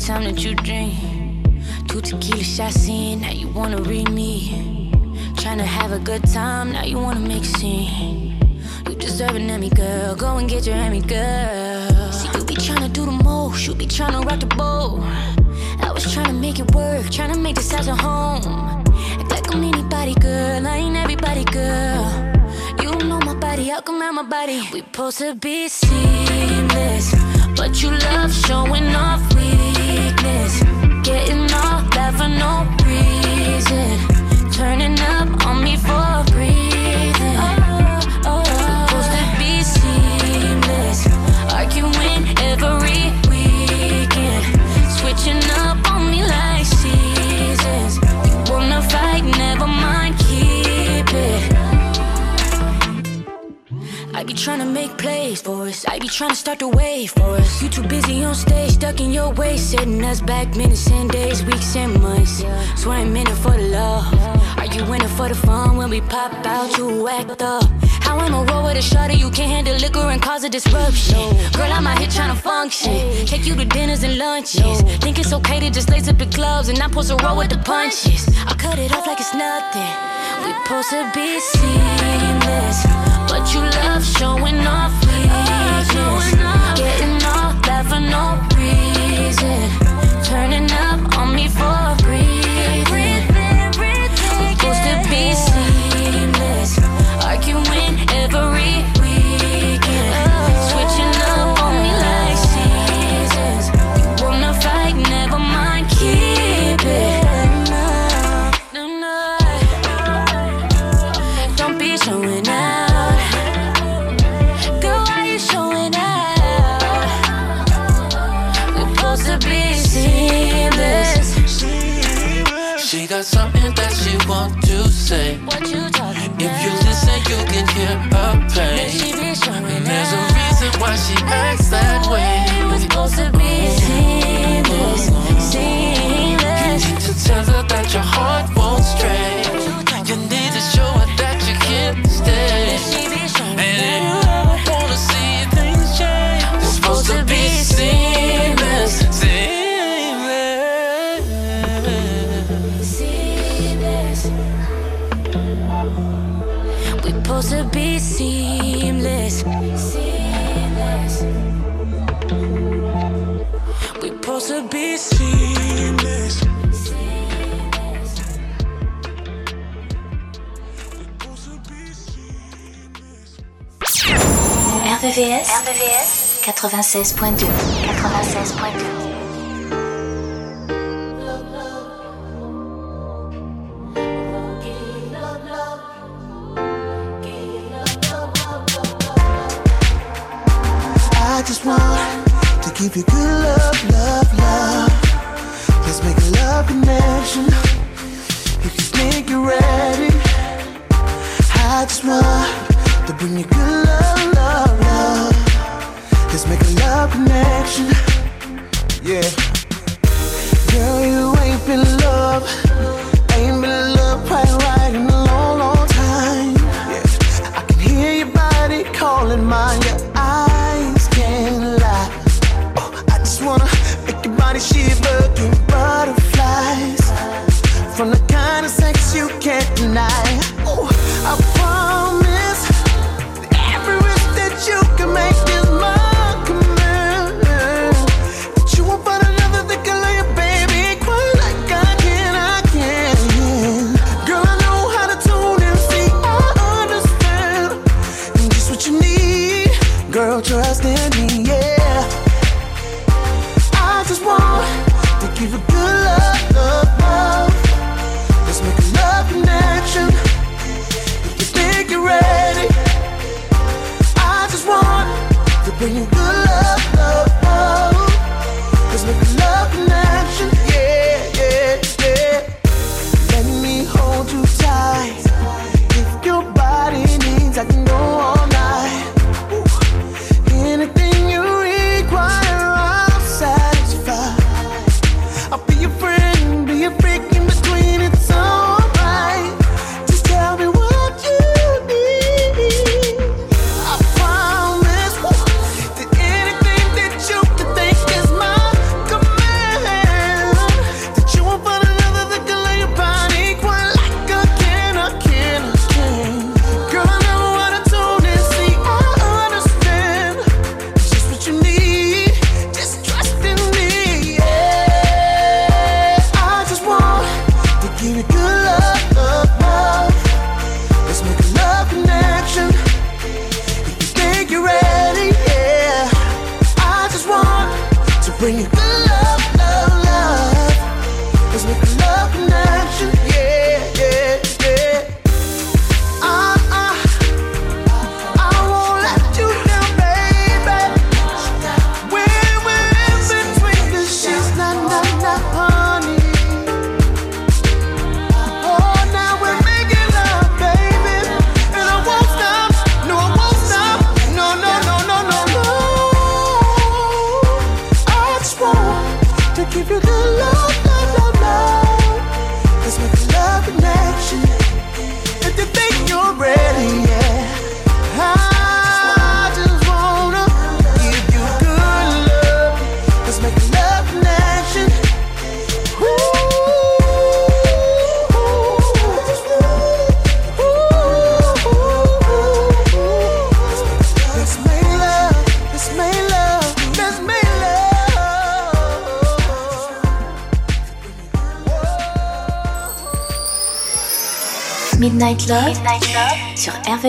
time that you drink. Two tequila shots in, now you wanna read me. Tryna have a good time, now you wanna make a scene. You deserve an Emmy, girl. Go and get your Emmy, girl. See, you be tryna do the most, you be trying to rock the boat. I was trying to make it work, trying to make this house a home. Act like I'm anybody, girl. I ain't everybody, girl. You know my body, how come out my body? We supposed to be seamless. But you love showing off for no reason. Turning up on me for breathing. Oh, oh, oh. Supposed to be seamless. Arguing every weekend. Switching up be trying to make plays for us. I be trying to start the wave for us. You too busy on stage, stuck in your way, setting us back minutes and days, weeks and months. In it for the love. Are you in it for the fun? When we pop out, you act up. How I'ma roll with a shot you can't handle liquor and cause a disruption. Girl, I'm out here trying to function. Take you to dinners and lunches. Think it's okay to just lace up the gloves and not supposed to roll with the punches. I cut it off like it's nothing. We supposed to be seamless, but you love showing off weakness. Getting all that for no reason. Turning up on me for got something that she want to say. What you talking If you listen, you can hear her pain. There's a reason why she acts that way. RVVS, RVVS 96.2. 96.2. I just want to give you good love, love, love. Let's make a love connection. If you think you're ready, I just want to bring you good love, love, love. Let's make a love connection. Yeah. Girl, you ain't been in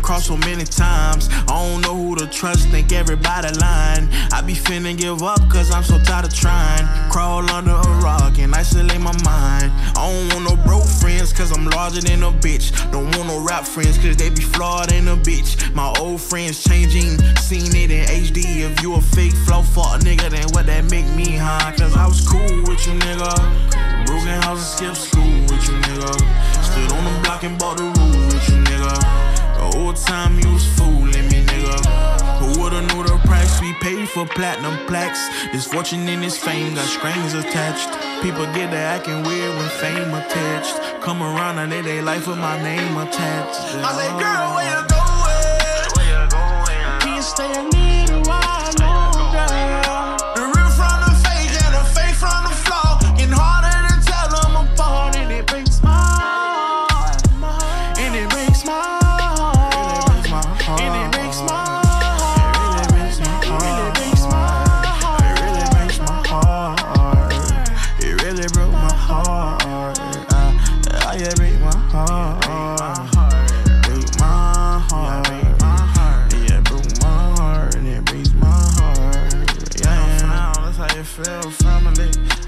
crossed so many times. I don't know who to trust, think everybody lying. I be finna give up, cause I'm so tired of trying. Crawl under a rock and isolate my mind. I don't want no broke friends, cause I'm larger than a bitch. Don't want no rap friends, cause they be flawed in a bitch. My old friends changing, seen it in HD. If you a fake flow fuck nigga, then what that make me high? Cause I was cool with you, nigga. Broken house and skip school with you, nigga. Stood on the block and bought the roof with you, nigga. The whole time you was fooling me, nigga. Who would've knew the price we paid for platinum plaques? This fortune and this fame got strings attached. People get to acting weird when fame attached. Come around and they they life with my name attached. I said, girl, wait feel family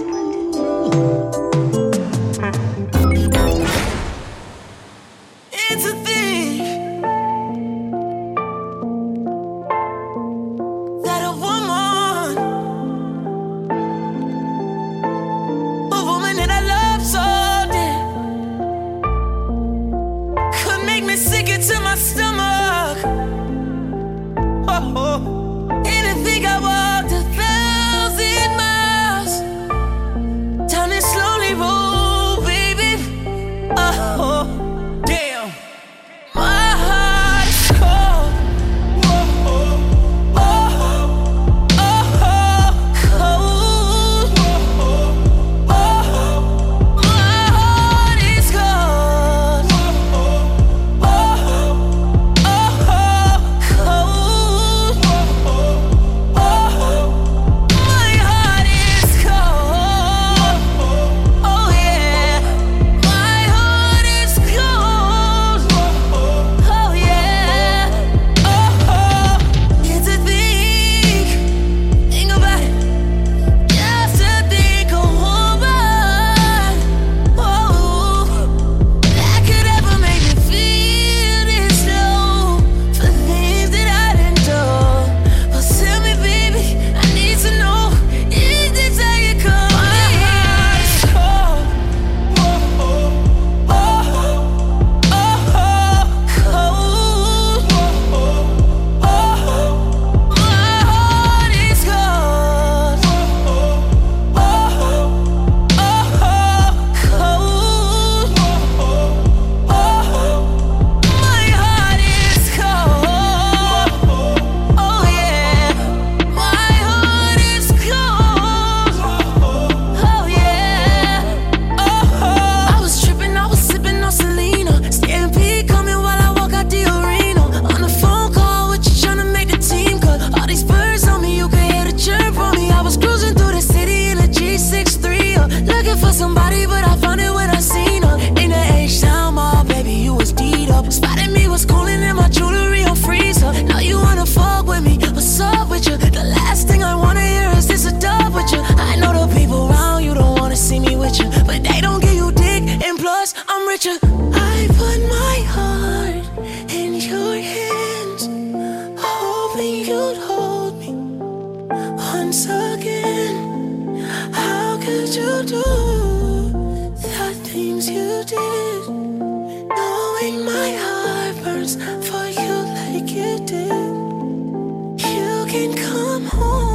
can come home.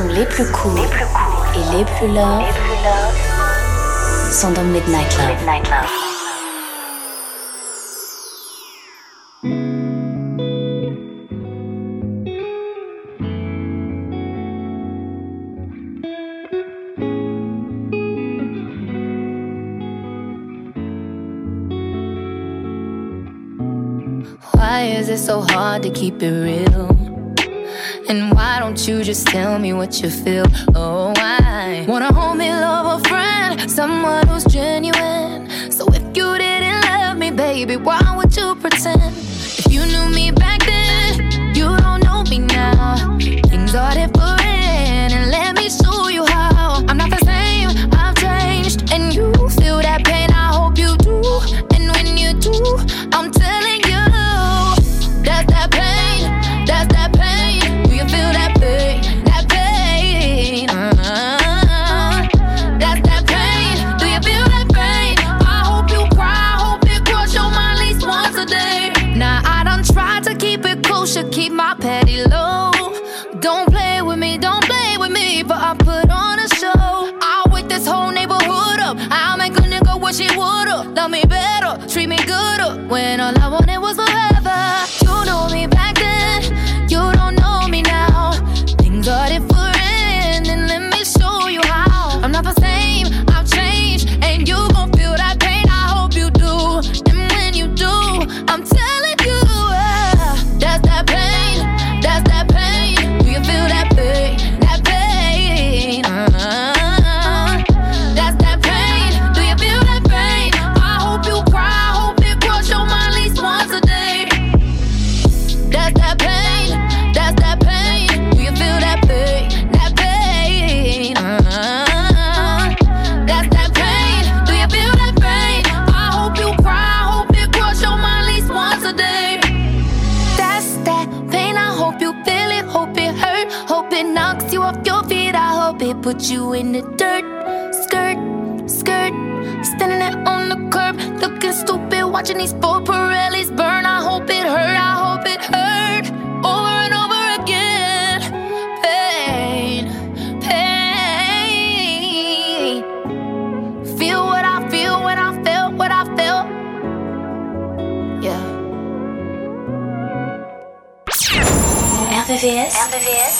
Sons les plus courts et les plus love sont dans Midnight Love. Midnight Love. Why is it so hard to keep it real? You just tell me what you feel? Oh, I wanna hold me, love a friend, someone who's genuine. So if you didn't love me, baby, why would you pretend? If you knew me wish he would've loved me Don't play with me. But I put on a show. I wake this whole neighborhood up. I make go, "What she want up? Love me better, treat me gooder. When all I wanted was forever. Put you in the dirt. Skirt, skirt, standing there on the curb, looking stupid, watching these four Pirellis burn. I hope it hurt, I hope it hurt, over and over again. Pain, pain. Feel what I feel when I felt what I felt. Yeah. RVVS. RVVS.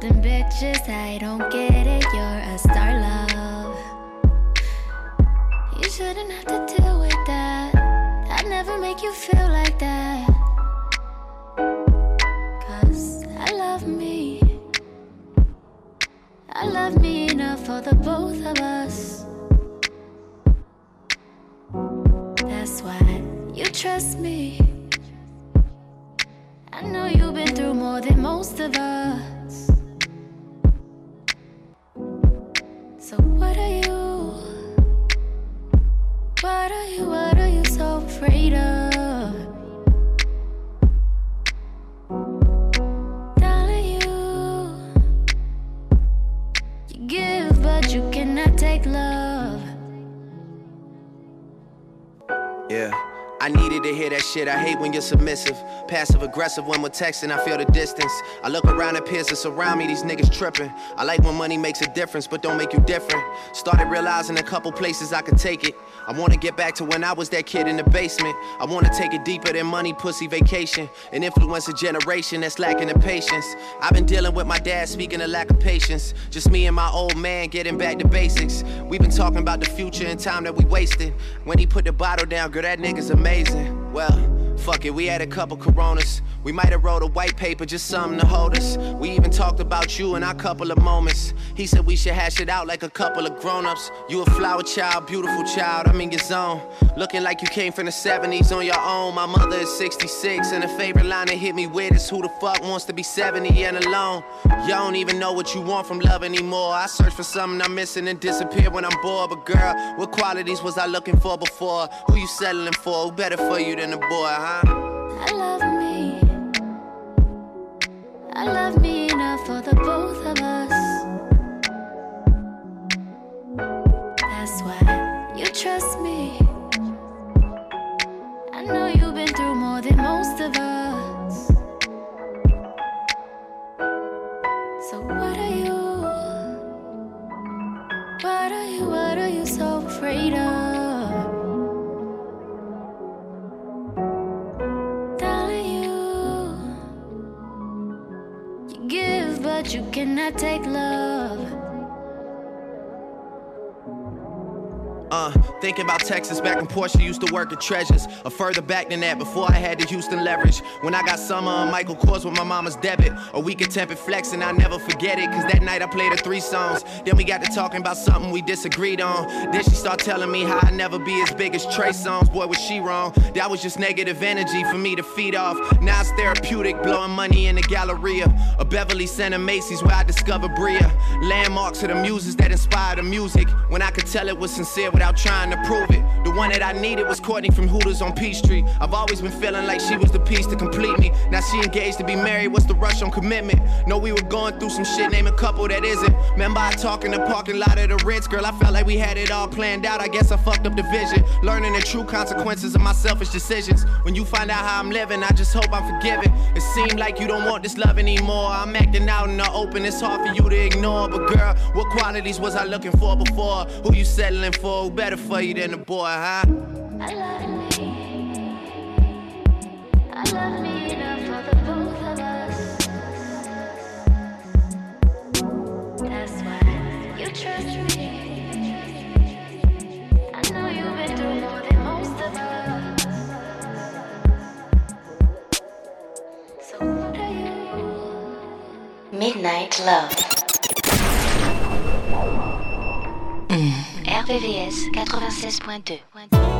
them bitches, I don't get it. You're a star, love. You shouldn't have to deal with that. I'd never make you feel like that. Cause I love me. I love me enough for the both of us. That's why you trust me. I hate when you're submissive. Passive aggressive when we're texting, I feel the distance. I look around at peers that surround me, these niggas tripping. I like when money makes a difference, but don't make you different. Started realizing a couple places I could take it. I wanna get back to when I was that kid in the basement. I wanna take it deeper than money, pussy, vacation. And influence a generation that's lacking the patience. I've been dealing with my dad speaking of lack of patience. Just me and my old man getting back to basics. We've been talking about the future and time that we wasted. When he put the bottle down, girl, that nigga's amazing. Well, Fuck it, we had a couple coronas. We might have wrote a white paper, just something to hold us. We even talked about you in our couple of moments. He said we should hash it out like a couple of grown-ups. You a flower child, beautiful child, I'm in your zone. Looking like you came from the 70s on your own. My mother is 66, and a favorite line that hit me with is who the fuck wants to be 70 and alone? You don't even know what you want from love anymore. I search for something I'm missing and disappear when I'm bored. But girl, what qualities was I looking for before? Who you settling for? Who better for you than a boy, huh? I love me. I love me enough for the both of us. That's why you trust me. You cannot take love. Uh, thinking about Texas back when Portia used to work at Treasures. Or further back than that, before I had the Houston leverage. When I got summer on Michael Kors with my mama's debit. A week of tempered flex and I never forget it. Cause that night I played her three songs. Then we got to talking about something we disagreed on. Then she start telling me how I never be as big as Trey Songz. Boy, was she wrong. That was just negative energy for me to feed off. Now it's therapeutic, blowing money in the Galleria. A Beverly Center Macy's where I discovered Bria. Landmarks of the muses that inspire the music. When I could tell it was sincere without trying to prove it. The one that I needed was Courtney from Hooters on Peachtree. I've always been feeling like she was the piece to complete me. Now she engaged to be married, what's the rush on commitment? Know we were going through some shit, name a couple that isn't. Remember I talk in the parking lot of the Ritz, girl, I felt like we had it all planned out. I guess I fucked up the vision. Learning the true consequences of my selfish decisions. When you find out how I'm living, I just hope I'm forgiven. It seemed like you don't want this love anymore. I'm acting out in the open, it's hard for you to ignore. But girl, what qualities was I looking for before? Who you settling for? Who better for you than a boy, huh? I love me. I love me enough for the both of us. That's why you trust me. I know you've been through more than most of us. So what are you? Midnight Love. RVVS 96.2.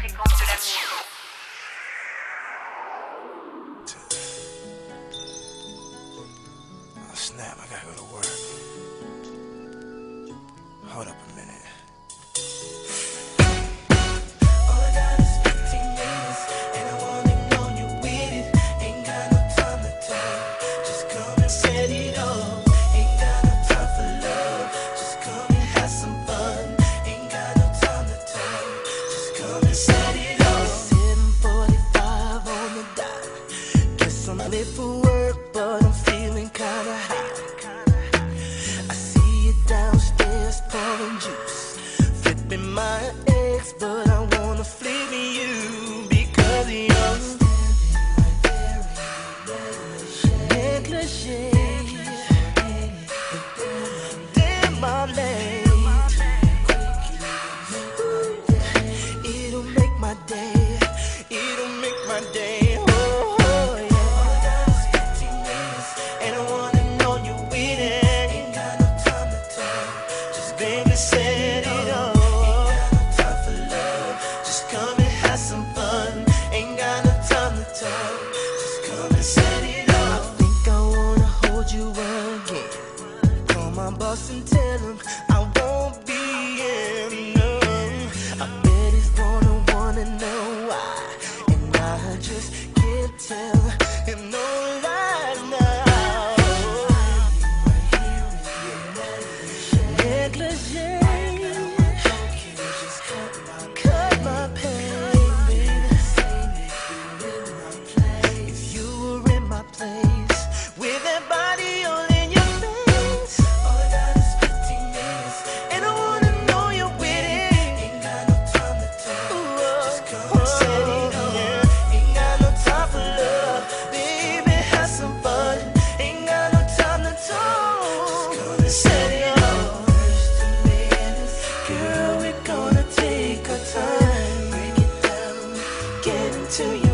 to you.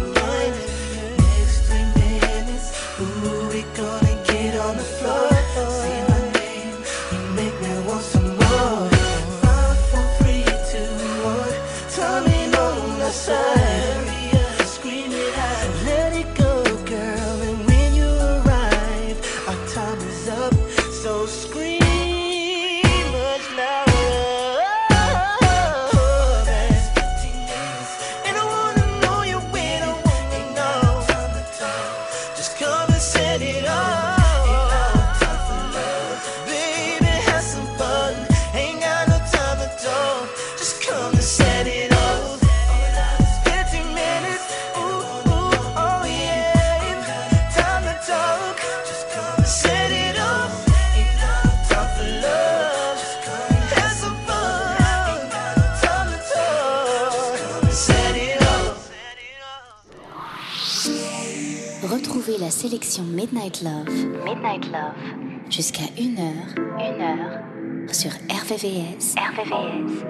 jusqu'à 1h. 1h. Sur RVVS. RVVS.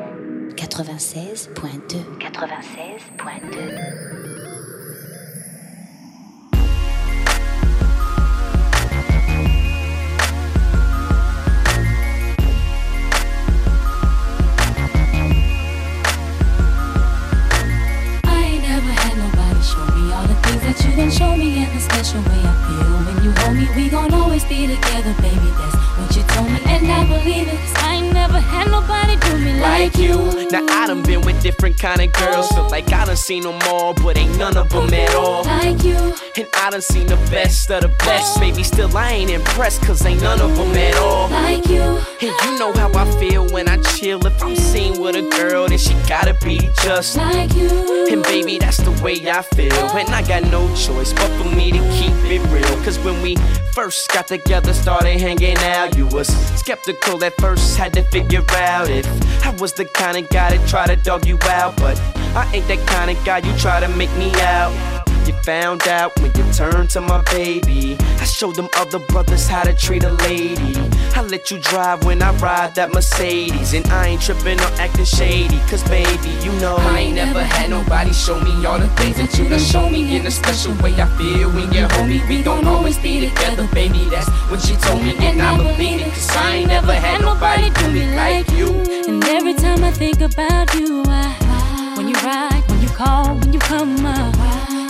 96.2. 96.2. kind of girls. Look like I done seen them all, but ain't none of them at all. Like you. And I done seen the best of the best. Baby, still I ain't impressed, cause ain't none of them at all. Like you. And you know how I feel when I chill. If I'm seen with a girl, then she gotta be just like you. And baby, that's the way I feel. And I got no choice but for me to keep it real. Cause when we first got together, started hanging out, you was skeptical at first, had to figure out if I was the kind of guy to try to dog you out. But I ain't that kind of guy you try to make me out found out when you turned to my baby. I showed them other brothers how to treat a lady. I let you drive when I ride that Mercedes. And I ain't tripping or acting shady. Cause baby, you know I ain't never had nobody show me all the things that you done show me. In a special way I feel when you're homie. We don't always be together, baby. That's what she told me. And I believe it. Cause I ain't never had nobody do me like you. And every time I think about you, I, when you ride, when you call, when you come up,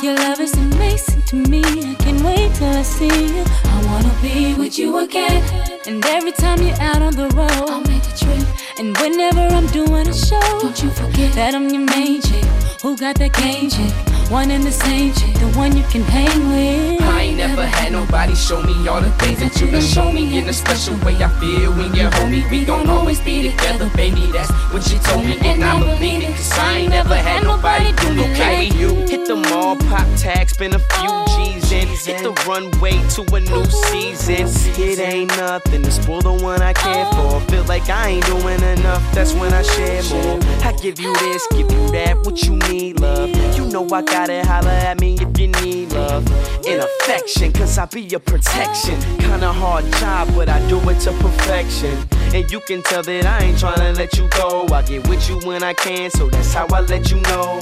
your love is amazing to me. I can't wait till I see you. I wanna be with you again. And every time you're out on the road, I'll make a trip. And whenever I'm doing a show, don't you forget that I'm your main chick. Who got that game chick? One and the same chick, the one you can hang with. I ain't never had nobody show me all the things that you done show me in a special way. I feel when you're homie, we gon' always be together, baby. That's what you told me, and I believe it. Cause I ain't never had nobody do me like you. Hit the mall, pop tags, spend a few oh, G's in. Hit the runway to a new season. It ain't nothing to spoil the one I care oh. for. Feel like I ain't doing enough, that's when I share more. I give you this, give you that, what you need, love. You know I holler at me if you need love and affection, cause I be your protection. Kinda hard job, but I do it to perfection. And you can tell that I ain't tryna let you go. I get with you when I can, so that's how I let you know.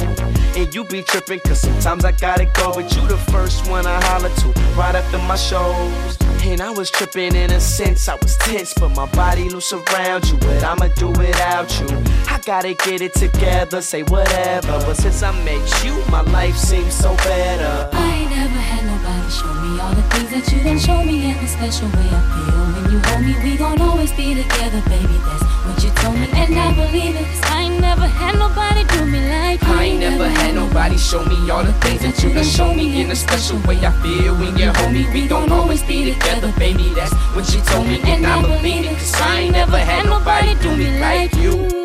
And you be tripping, cause sometimes I gotta go. But you the first one I holler to right after my shows. And I was tripping in a sense, I was tense, but my body loose around you. But I'ma do without you. I gotta get it together, say whatever. But since I met you, my life seems so better. I ain't never had nobody show me all the things that you done show me in a special way. I feel when you hold me, we gon' always be together, baby. That's what you told me, and I believe it. Cause I never had nobody do me like you. I ain't never had nobody show me all the things that you done show me in a special way. I feel when you're homie, we gon' always be together, baby. That's what she told me, and I believe it. Cause I ain't never had nobody do me like you.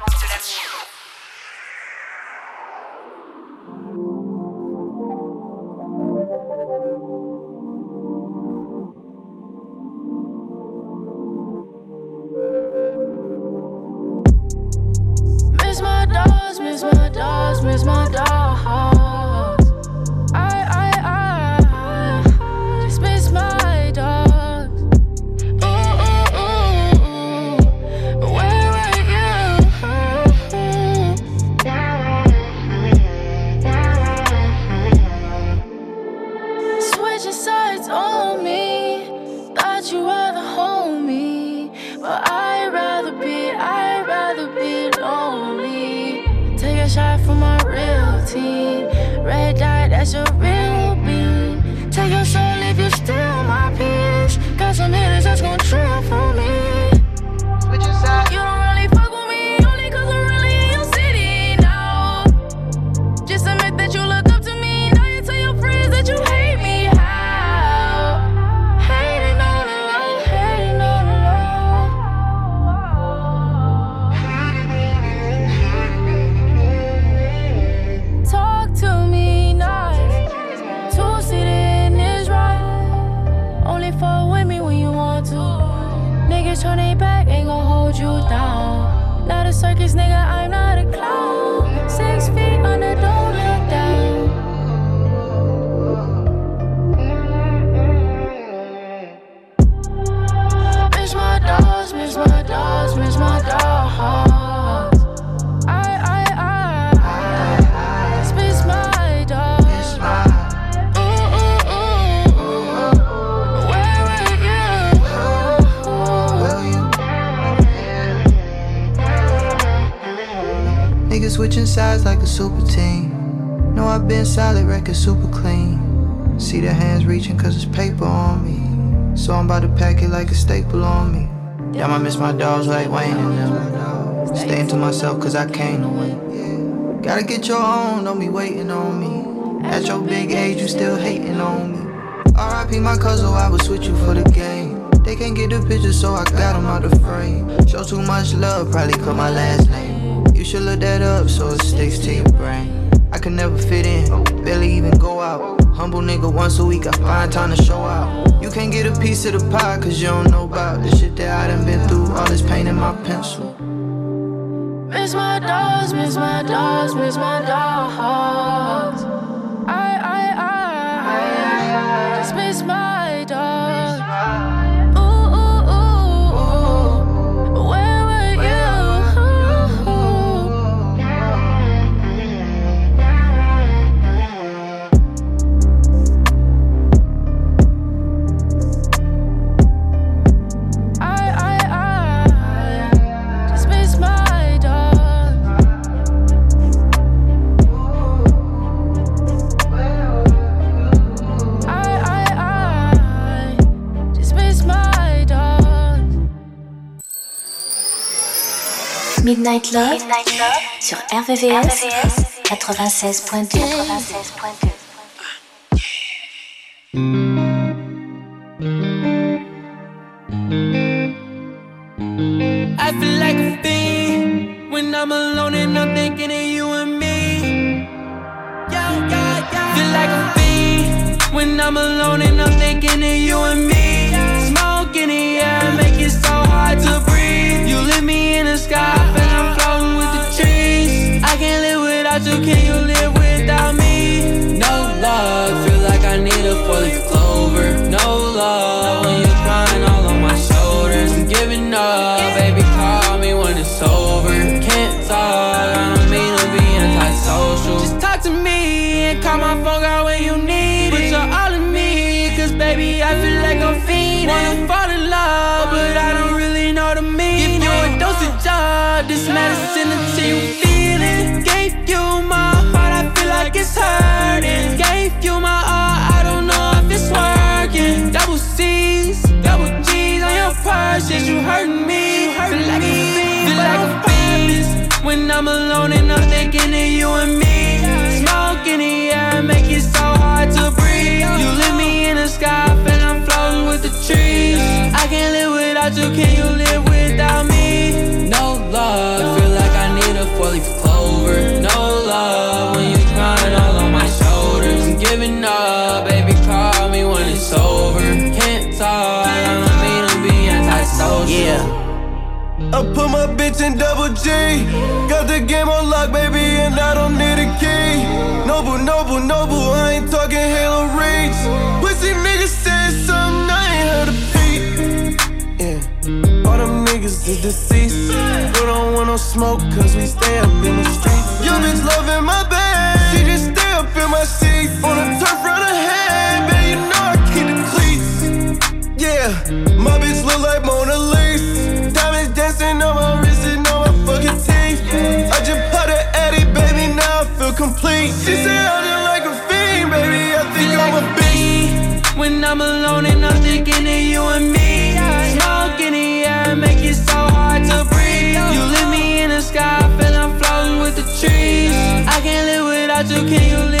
Myself cause I came to win. Gotta get your own, don't be waiting on me. At your big age, you still hating on me. RIP my cousin, I would switch you for the game. They can't get the picture, so I got them out the frame. Show too much love, probably cut my last name. You should look that up so it sticks to your brain. I can never fit in, barely even go out. Humble nigga once a week, I find time to show out. You can't get a piece of the pie cause you don't know about the shit that I done been through. All this pain in my pencil. Miss my dogs, miss my dogs, miss my dogs. I, I, I, just miss my dogs. Midnight Love, sur RVVS, 96.2. 96.2. I feel like a fiend when I'm alone and I'm thinking of you and me. Yeah, yeah, yeah. Feel like a fiend when I'm alone and I'm thinking of you and me. Without you, can you live without me? No love, feel like I need a four-leaf clover. No love when you're crying all on my shoulders. I'm giving up, baby, call me when it's over. Can't talk, I don't mean to be antisocial. Just talk to me and call my phone, girl, you and me. Smoke in the air, make it so hard to breathe. You lift me in the sky, and I'm floating with the trees. I can't live without you, can you live? Put my bitch in double G. Got the game on lock, baby, and I don't need a key. Noble, noble, noble, I ain't talking Halo Reach. Pussy niggas said something, I ain't heard a peep. Yeah, all them niggas is deceased. We don't want no smoke, cause we stay up in the streets. Your bitch loving my bag, she just stay up in my seat. On the turf round She said I just like a fiend, baby. I think I'm a beast. When I'm alone and I'm thinking of you and me. Smoke in the air, make it so hard to breathe. You lift me in the sky, feel I'm floating with the trees. I can't live without you, can you live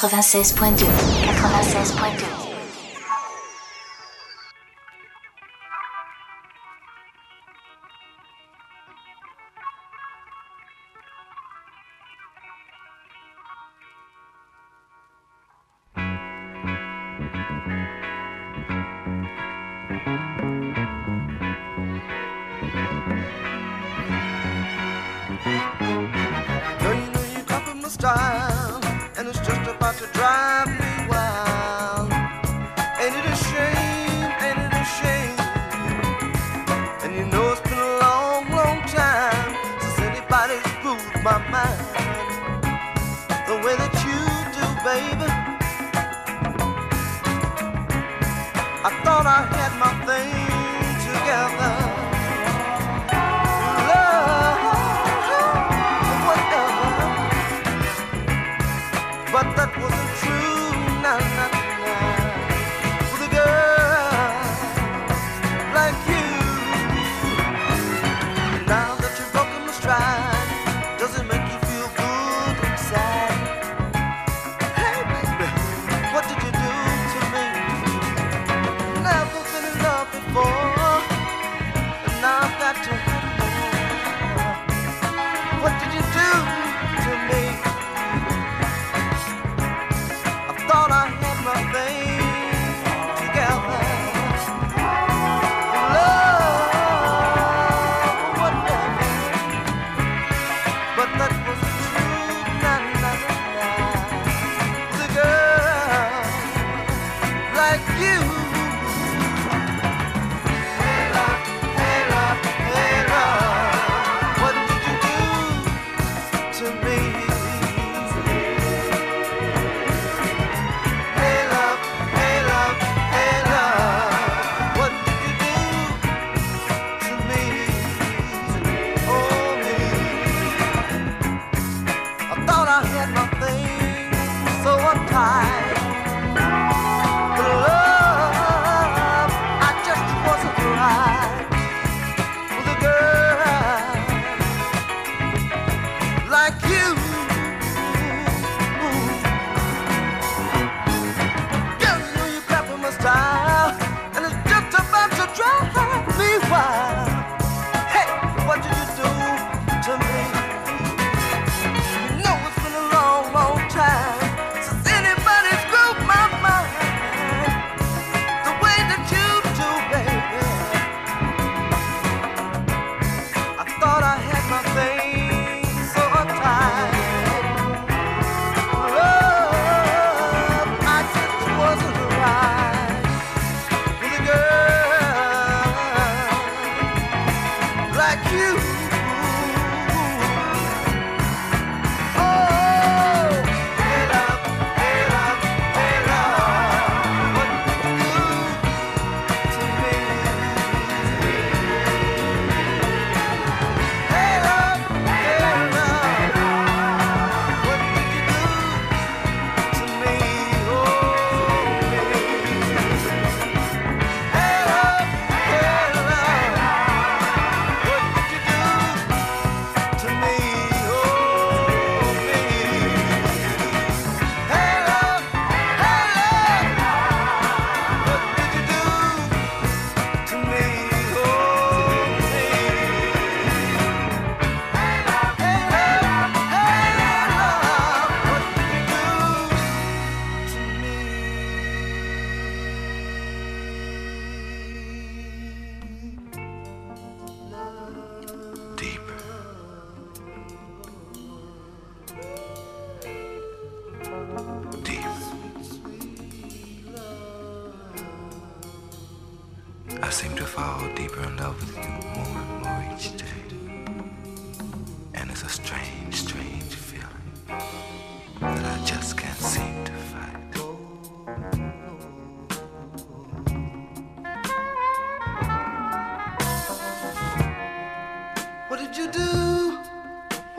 96.2 96.2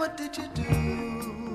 Can't you it, no,